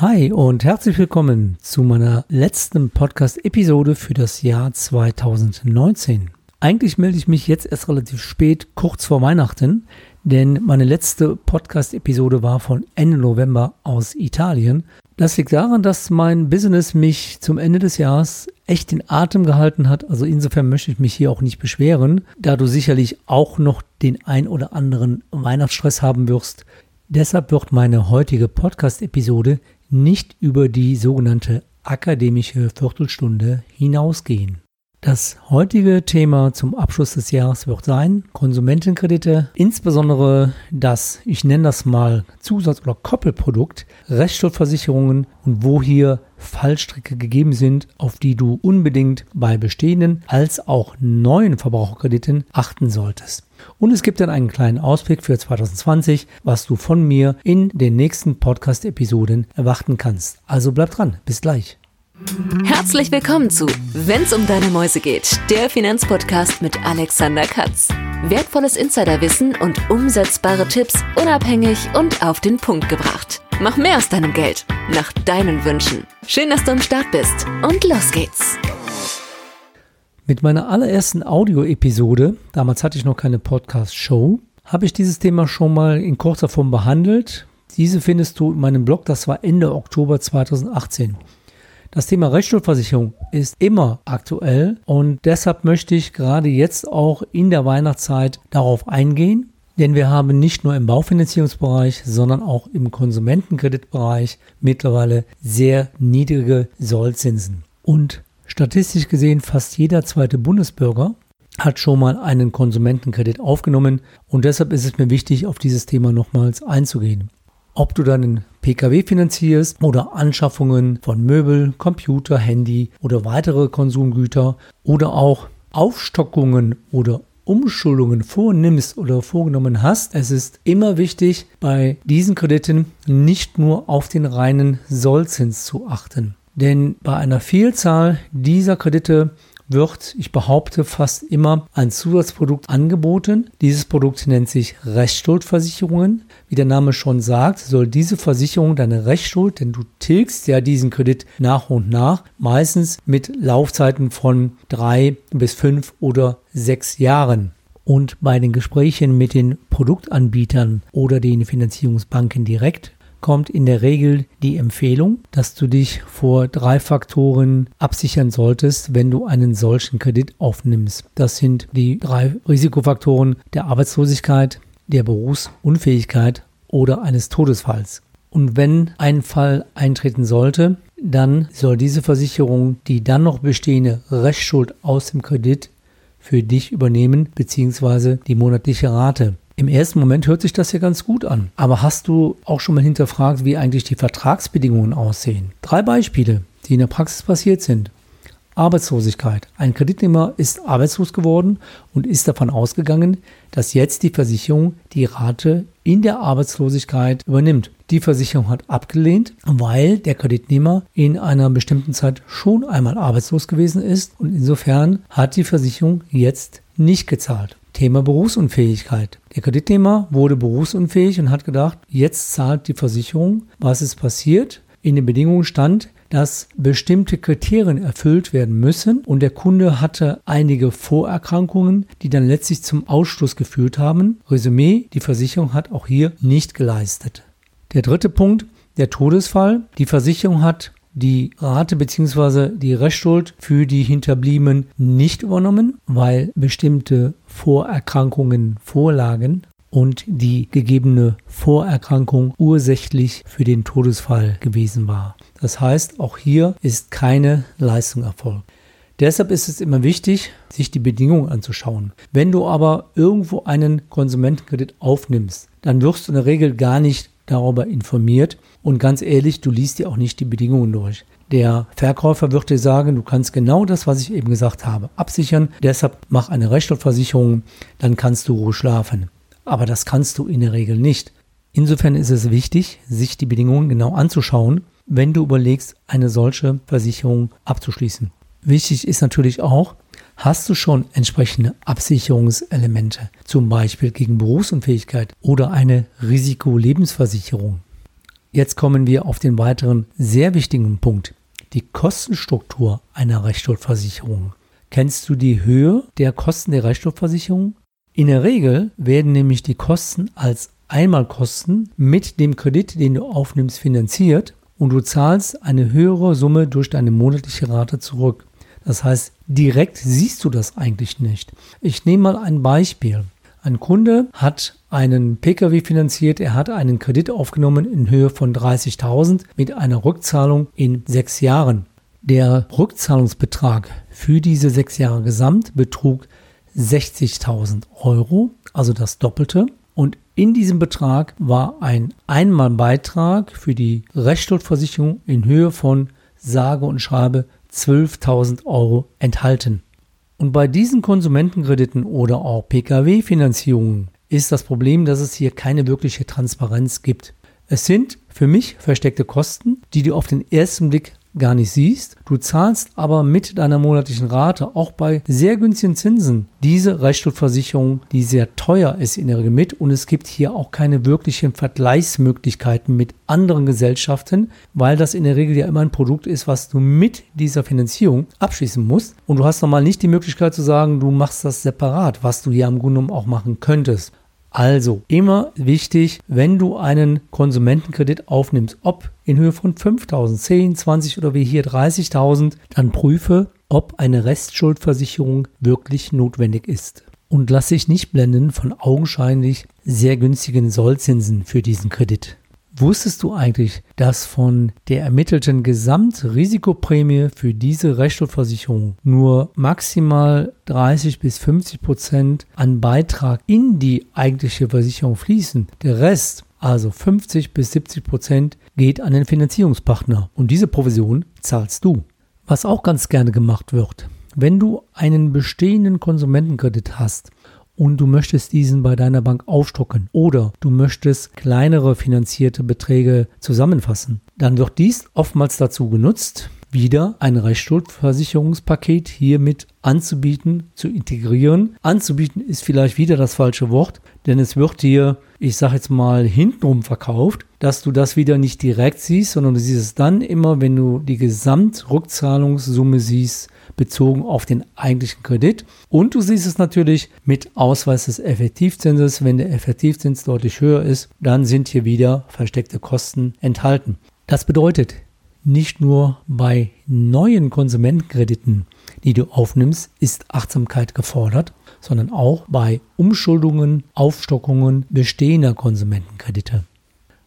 Hi und herzlich willkommen zu meiner letzten Podcast-Episode für das Jahr 2019. Eigentlich melde ich mich jetzt erst relativ spät, kurz vor Weihnachten, denn meine letzte Podcast-Episode war von Ende November aus Italien. Das liegt daran, dass mein Business mich zum Ende des Jahres echt den Atem gehalten hat. Also insofern möchte ich mich hier auch nicht beschweren, da du sicherlich auch noch den ein oder anderen Weihnachtsstress haben wirst. Deshalb wird meine heutige Podcast-Episode nicht über die sogenannte akademische Viertelstunde hinausgehen. Das heutige Thema zum Abschluss des Jahres wird sein Konsumentenkredite, insbesondere das, ich nenne das mal Zusatz- oder Koppelprodukt, Rechtsschuldversicherungen und wo hier Fallstricke gegeben sind, auf die du unbedingt bei bestehenden als auch neuen Verbraucherkrediten achten solltest. Und es gibt dann einen kleinen Ausblick für 2020, was du von mir in den nächsten Podcast-Episoden erwarten kannst. Also bleib dran, bis gleich. Herzlich willkommen zu Wenn's um deine Mäuse geht, der Finanzpodcast mit Alexander Katz. Wertvolles Insiderwissen und umsetzbare Tipps unabhängig und auf den Punkt gebracht. Mach mehr aus deinem Geld, nach deinen Wünschen. Schön, dass du am Start bist und los geht's. Mit meiner allerersten Audio-Episode, damals hatte ich noch keine Podcast-Show, habe ich dieses Thema schon mal in kurzer Form behandelt. Diese findest du in meinem Blog, das war Ende Oktober 2018. Das Thema Rechtsschuldversicherung ist immer aktuell und deshalb möchte ich gerade jetzt auch in der Weihnachtszeit darauf eingehen, denn wir haben nicht nur im Baufinanzierungsbereich, sondern auch im Konsumentenkreditbereich mittlerweile sehr niedrige Sollzinsen. Und statistisch gesehen fast jeder zweite Bundesbürger hat schon mal einen Konsumentenkredit aufgenommen und deshalb ist es mir wichtig, auf dieses Thema nochmals einzugehen. Ob du deinen Pkw finanzierst oder Anschaffungen von Möbel, Computer, Handy oder weitere Konsumgüter oder auch Aufstockungen oder Umschuldungen vornimmst oder vorgenommen hast, es ist immer wichtig, bei diesen Krediten nicht nur auf den reinen Sollzins zu achten. Denn bei einer Vielzahl dieser Kredite wird, ich behaupte, fast immer ein Zusatzprodukt angeboten. Dieses Produkt nennt sich Rechtsschuldversicherungen. Wie der Name schon sagt, soll diese Versicherung deine Rechtsschuld, denn du tilgst ja diesen Kredit nach und nach, meistens mit Laufzeiten von drei bis fünf oder sechs Jahren. Und bei den Gesprächen mit den Produktanbietern oder den Finanzierungsbanken direkt kommt in der Regel die Empfehlung, dass du dich vor drei Faktoren absichern solltest, wenn du einen solchen Kredit aufnimmst. Das sind die drei Risikofaktoren der Arbeitslosigkeit, der Berufsunfähigkeit oder eines Todesfalls. Und wenn ein Fall eintreten sollte, dann soll diese Versicherung die dann noch bestehende Rechtsschuld aus dem Kredit für dich übernehmen, beziehungsweise die monatliche Rate. Im ersten Moment hört sich das ja ganz gut an. Aber hast du auch schon mal hinterfragt, wie eigentlich die Vertragsbedingungen aussehen? Drei Beispiele, die in der Praxis passiert sind. Arbeitslosigkeit. Ein Kreditnehmer ist arbeitslos geworden und ist davon ausgegangen, dass jetzt die Versicherung die Rate in der Arbeitslosigkeit übernimmt. Die Versicherung hat abgelehnt, weil der Kreditnehmer in einer bestimmten Zeit schon einmal arbeitslos gewesen ist und insofern hat die Versicherung jetzt nicht gezahlt. Thema Berufsunfähigkeit. Der Kreditnehmer wurde berufsunfähig und hat gedacht, jetzt zahlt die Versicherung. Was ist passiert? In den Bedingungen stand, dass bestimmte Kriterien erfüllt werden müssen und der Kunde hatte einige Vorerkrankungen, die dann letztlich zum Ausschluss geführt haben. Resümee, die Versicherung hat auch hier nicht geleistet. Der dritte Punkt, der Todesfall. Die Versicherung hat die Rate bzw. die Restschuld für die Hinterbliebenen nicht übernommen, weil bestimmte Vorerkrankungen vorlagen und die gegebene Vorerkrankung ursächlich für den Todesfall gewesen war. Das heißt, auch hier ist keine Leistung erfolgt. Deshalb ist es immer wichtig, sich die Bedingungen anzuschauen. Wenn du aber irgendwo einen Konsumentenkredit aufnimmst, dann wirst du in der Regel gar nicht darüber informiert. Und ganz ehrlich, du liest dir auch nicht die Bedingungen durch. Der Verkäufer wird dir sagen, du kannst genau das, was ich eben gesagt habe, absichern. Deshalb mach eine Rechtsstaatversicherung, dann kannst du ruhig schlafen. Aber das kannst du in der Regel nicht. Insofern ist es wichtig, sich die Bedingungen genau anzuschauen, wenn du überlegst, eine solche Versicherung abzuschließen. Wichtig ist natürlich auch, hast du schon entsprechende Absicherungselemente, zum Beispiel gegen Berufsunfähigkeit oder eine Risikolebensversicherung. Jetzt kommen wir auf den weiteren sehr wichtigen Punkt. Die Kostenstruktur einer Rechtsschuldversicherung. Kennst du die Höhe der Kosten der Rechtsschuldversicherung? In der Regel werden nämlich die Kosten als Einmalkosten mit dem Kredit, den du aufnimmst, finanziert und du zahlst eine höhere Summe durch deine monatliche Rate zurück. Das heißt, direkt siehst du das eigentlich nicht. Ich nehme mal ein Beispiel. Ein Kunde hat einen Pkw finanziert, er hat einen Kredit aufgenommen in Höhe von 30.000 mit einer Rückzahlung in sechs Jahren. Der Rückzahlungsbetrag für diese sechs Jahre gesamt betrug 60.000 Euro, also das Doppelte. Und in diesem Betrag war ein Einmalbeitrag für die Rechtsschuldversicherung in Höhe von sage und schreibe 12.000 Euro enthalten. Und bei diesen Konsumentenkrediten oder auch Pkw-Finanzierungen ist das Problem, dass es hier keine wirkliche Transparenz gibt. Es sind für mich versteckte Kosten, die du auf den ersten Blick gar nicht siehst. Du zahlst aber mit deiner monatlichen Rate auch bei sehr günstigen Zinsen diese Rechtsschuldversicherung, die sehr teuer ist in der Regel mit und es gibt hier auch keine wirklichen Vergleichsmöglichkeiten mit anderen Gesellschaften, weil das in der Regel ja immer ein Produkt ist, was du mit dieser Finanzierung abschließen musst und du hast nochmal nicht die Möglichkeit zu sagen, du machst das separat, was du hier am Grunde auch machen könntest. Also immer wichtig, wenn du einen Konsumentenkredit aufnimmst, ob in Höhe von 5.000, 10, 20 oder wie hier 30.000, dann prüfe, ob eine Restschuldversicherung wirklich notwendig ist. Und lass dich nicht blenden von augenscheinlich sehr günstigen Sollzinsen für diesen Kredit. Wusstest du eigentlich, dass von der ermittelten Gesamtrisikoprämie für diese Rechtsschuldversicherung nur maximal 30 bis 50 Prozent an Beitrag in die eigentliche Versicherung fließen? Der Rest, also 50 bis 70 Prozent, geht an den Finanzierungspartner und diese Provision zahlst du. Was auch ganz gerne gemacht wird, wenn du einen bestehenden Konsumentenkredit hast und du möchtest diesen bei deiner Bank aufstocken. Oder du möchtest kleinere finanzierte Beträge zusammenfassen, dann wird dies oftmals dazu genutzt, wieder ein Rechtsschuldversicherungspaket hiermit anzubieten, zu integrieren. Anzubieten ist vielleicht wieder das falsche Wort, denn es wird dir, ich sage jetzt mal, hintenrum verkauft, dass du das wieder nicht direkt siehst, sondern du siehst es dann immer, wenn du die Gesamtrückzahlungssumme siehst, bezogen auf den eigentlichen Kredit. Und du siehst es natürlich mit Ausweis des Effektivzinses. Wenn der Effektivzins deutlich höher ist, dann sind hier wieder versteckte Kosten enthalten. Das bedeutet, nicht nur bei neuen Konsumentenkrediten, die du aufnimmst, ist Achtsamkeit gefordert, sondern auch bei Umschuldungen, Aufstockungen bestehender Konsumentenkredite.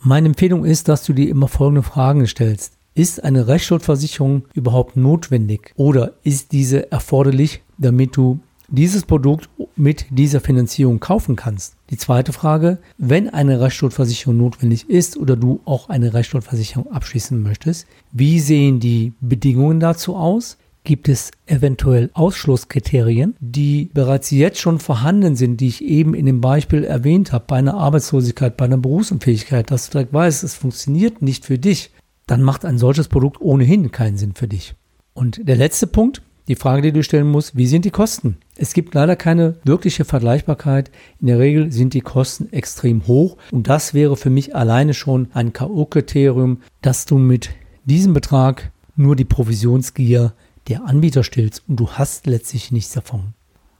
Meine Empfehlung ist, dass du dir immer folgende Fragen stellst. Ist eine Rechtsschuldversicherung überhaupt notwendig oder ist diese erforderlich, damit du dieses Produkt mit dieser Finanzierung kaufen kannst? Die zweite Frage, wenn eine Rechtsschuldversicherung notwendig ist oder du auch eine Rechtsschuldversicherung abschließen möchtest, wie sehen die Bedingungen dazu aus? Gibt es eventuell Ausschlusskriterien, die bereits jetzt schon vorhanden sind, die ich eben in dem Beispiel erwähnt habe, bei einer Arbeitslosigkeit, bei einer Berufsunfähigkeit, dass du direkt weißt, es funktioniert nicht für dich, dann macht ein solches Produkt ohnehin keinen Sinn für dich. Und der letzte Punkt, die Frage, die du stellen musst, wie sind die Kosten? Es gibt leider keine wirkliche Vergleichbarkeit. In der Regel sind die Kosten extrem hoch und das wäre für mich alleine schon ein K.O.-Kriterium, dass du mit diesem Betrag nur die Provisionsgier der Anbieter stillst und du hast letztlich nichts davon.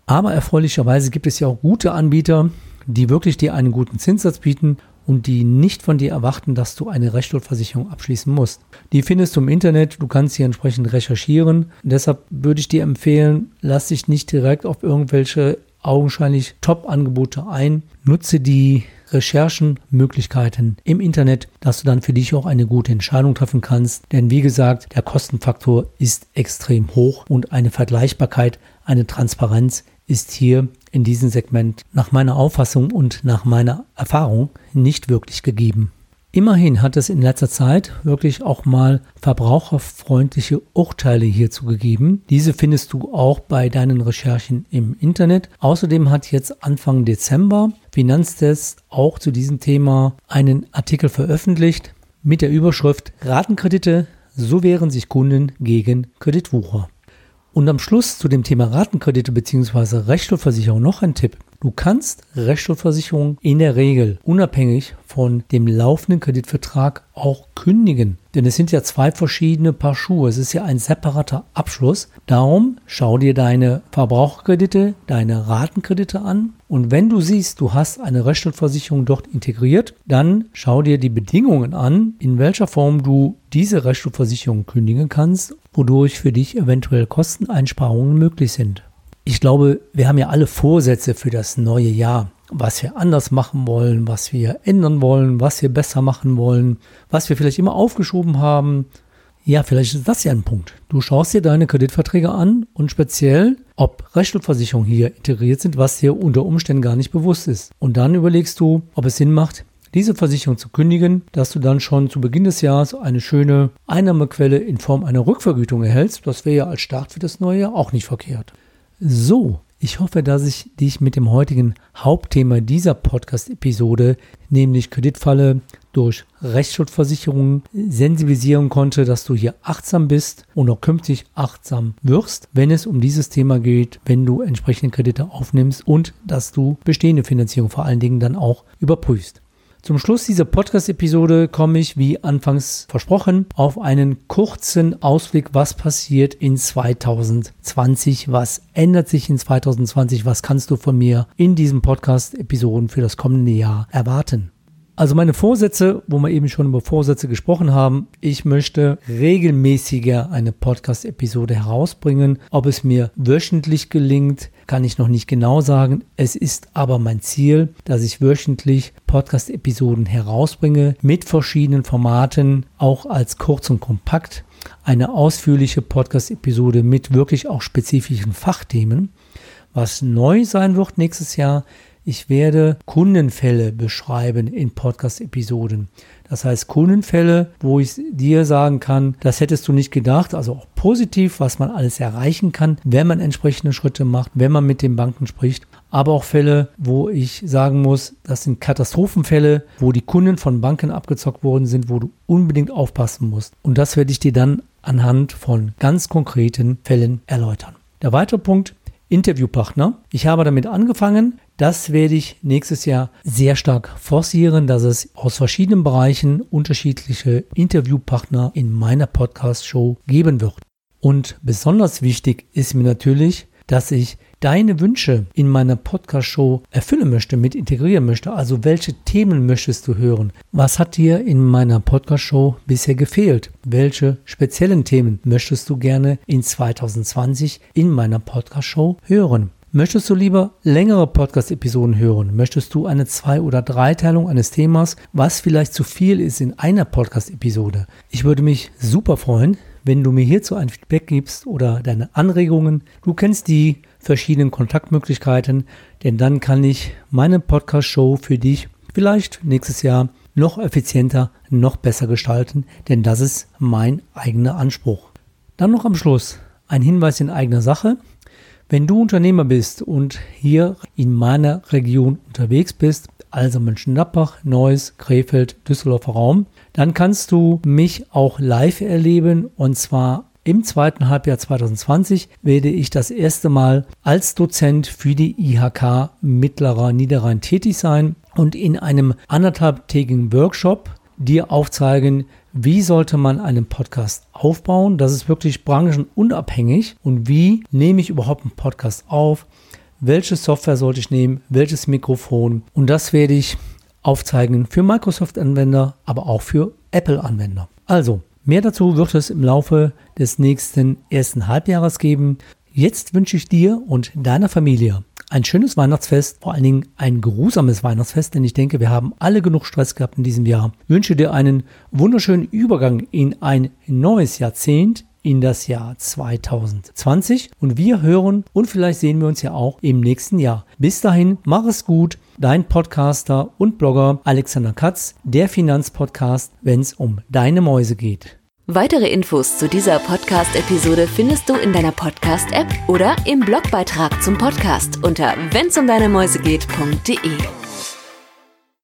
Aber erfreulicherweise gibt es ja auch gute Anbieter, die wirklich dir einen guten Zinssatz bieten und die nicht von dir erwarten, dass du eine Rechtsschuldversicherung abschließen musst. Die findest du im Internet, du kannst sie entsprechend recherchieren. Deshalb würde ich dir empfehlen, lass dich nicht direkt auf irgendwelche augenscheinlich Top-Angebote ein. Nutze die Recherchenmöglichkeiten im Internet, dass du dann für dich auch eine gute Entscheidung treffen kannst. Denn wie gesagt, der Kostenfaktor ist extrem hoch und eine Vergleichbarkeit, eine Transparenz ist hier in diesem Segment nach meiner Auffassung und nach meiner Erfahrung nicht wirklich gegeben. Immerhin hat es in letzter Zeit wirklich auch mal verbraucherfreundliche Urteile hierzu gegeben. Diese findest du auch bei deinen Recherchen im Internet. Außerdem hat jetzt Anfang Dezember Finanztest auch zu diesem Thema einen Artikel veröffentlicht mit der Überschrift Ratenkredite, so wehren sich Kunden gegen Kreditwucher. Und am Schluss zu dem Thema Ratenkredite bzw. Rechtsschulversicherung noch ein Tipp. Du kannst Rechtsschulversicherung in der Regel unabhängig von dem laufenden Kreditvertrag auch kündigen. Denn es sind ja zwei verschiedene Paar Schuhe. Es ist ja ein separater Abschluss. Darum schau dir deine Verbraucherkredite, deine Ratenkredite an. Und wenn du siehst, du hast eine Rechtsschulversicherung dort integriert, dann schau dir die Bedingungen an, in welcher Form du diese Rechtsschulversicherung kündigen kannst, wodurch für dich eventuell Kosteneinsparungen möglich sind. Ich glaube, wir haben ja alle Vorsätze für das neue Jahr was wir anders machen wollen, was wir ändern wollen, was wir besser machen wollen, was wir vielleicht immer aufgeschoben haben. Ja, vielleicht ist das ja ein Punkt. Du schaust dir deine Kreditverträge an und speziell, ob Rechtsschulversicherungen hier integriert sind, was dir unter Umständen gar nicht bewusst ist. Und dann überlegst du, ob es Sinn macht, diese Versicherung zu kündigen, dass du dann schon zu Beginn des Jahres eine schöne Einnahmequelle in Form einer Rückvergütung erhältst. Das wäre ja als Start für das neue Jahr auch nicht verkehrt. So, ich hoffe, dass ich dich mit dem heutigen Hauptthema dieser Podcast-Episode, nämlich Kreditfalle durch Rechtsschutzversicherungen, sensibilisieren konnte, dass du hier achtsam bist und auch künftig achtsam wirst, wenn es um dieses Thema geht, wenn du entsprechende Kredite aufnimmst und dass du bestehende Finanzierung vor allen Dingen dann auch überprüfst. Zum Schluss dieser Podcast-Episode komme ich, wie anfangs versprochen, auf einen kurzen Ausblick, was passiert in 2020, was ändert sich in 2020, was kannst du von mir in diesen Podcast-Episoden für das kommende Jahr erwarten. Also meine Vorsätze, wo wir eben schon über Vorsätze gesprochen haben, ich möchte regelmäßiger eine Podcast-Episode herausbringen. Ob es mir wöchentlich gelingt, kann ich noch nicht genau sagen. Es ist aber mein Ziel, dass ich wöchentlich Podcast-Episoden herausbringe mit verschiedenen Formaten, auch als kurz und kompakt. Eine ausführliche Podcast-Episode mit wirklich auch spezifischen Fachthemen. Was neu sein wird nächstes Jahr, ich werde Kundenfälle beschreiben in Podcast-Episoden. Das heißt Kundenfälle, wo ich dir sagen kann, das hättest du nicht gedacht, also auch positiv, was man alles erreichen kann, wenn man entsprechende Schritte macht, wenn man mit den Banken spricht. Aber auch Fälle, wo ich sagen muss, das sind Katastrophenfälle, wo die Kunden von Banken abgezockt worden sind, wo du unbedingt aufpassen musst. Und das werde ich dir dann anhand von ganz konkreten Fällen erläutern. Der weitere Punkt, Interviewpartner. Ich habe damit angefangen. Das werde ich nächstes Jahr sehr stark forcieren, dass es aus verschiedenen Bereichen unterschiedliche Interviewpartner in meiner Podcast-Show geben wird. Und besonders wichtig ist mir natürlich, dass ich deine Wünsche in meiner Podcast-Show erfüllen möchte, mit integrieren möchte. Also welche Themen möchtest du hören? Was hat dir in meiner Podcast-Show bisher gefehlt? Welche speziellen Themen möchtest du gerne in 2020 in meiner Podcast-Show hören? Möchtest du lieber längere Podcast-Episoden hören? Möchtest du eine Zwei- oder Dreiteilung eines Themas, was vielleicht zu viel ist in einer Podcast-Episode? Ich würde mich super freuen, wenn du mir hierzu ein Feedback gibst oder deine Anregungen. Du kennst die verschiedenen Kontaktmöglichkeiten, denn dann kann ich meine Podcast-Show für dich vielleicht nächstes Jahr noch effizienter, noch besser gestalten, denn das ist mein eigener Anspruch. Dann noch am Schluss ein Hinweis in eigener Sache. Wenn du Unternehmer bist und hier in meiner Region unterwegs bist, also Mönchengladbach, Neuss, Krefeld, Düsseldorfer Raum, dann kannst du mich auch live erleben und zwar im zweiten Halbjahr 2020 werde ich das erste Mal als Dozent für die IHK Mittlerer Niederrhein tätig sein und in einem anderthalbtägigen Workshop dir aufzeigen, wie sollte man einen Podcast aufbauen. Das ist wirklich branchenunabhängig und wie nehme ich überhaupt einen Podcast auf, welche Software sollte ich nehmen, welches Mikrofon. Und das werde ich aufzeigen für Microsoft-Anwender, aber auch für Apple-Anwender. Also, mehr dazu wird es im Laufe des nächsten ersten Halbjahres geben. Jetzt wünsche ich dir und deiner Familie ein schönes Weihnachtsfest, vor allen Dingen ein geruhsames Weihnachtsfest, denn ich denke, wir haben alle genug Stress gehabt in diesem Jahr. Ich wünsche dir einen wunderschönen Übergang in ein neues Jahrzehnt, in das Jahr 2020 und wir hören und vielleicht sehen wir uns ja auch im nächsten Jahr. Bis dahin, mach es gut, dein Podcaster und Blogger Alexander Katz, der Finanzpodcast, wenn es um deine Mäuse geht. Weitere Infos zu dieser Podcast-Episode findest du in deiner Podcast-App oder im Blogbeitrag zum Podcast unter wennsumdeinemäusegeht.de.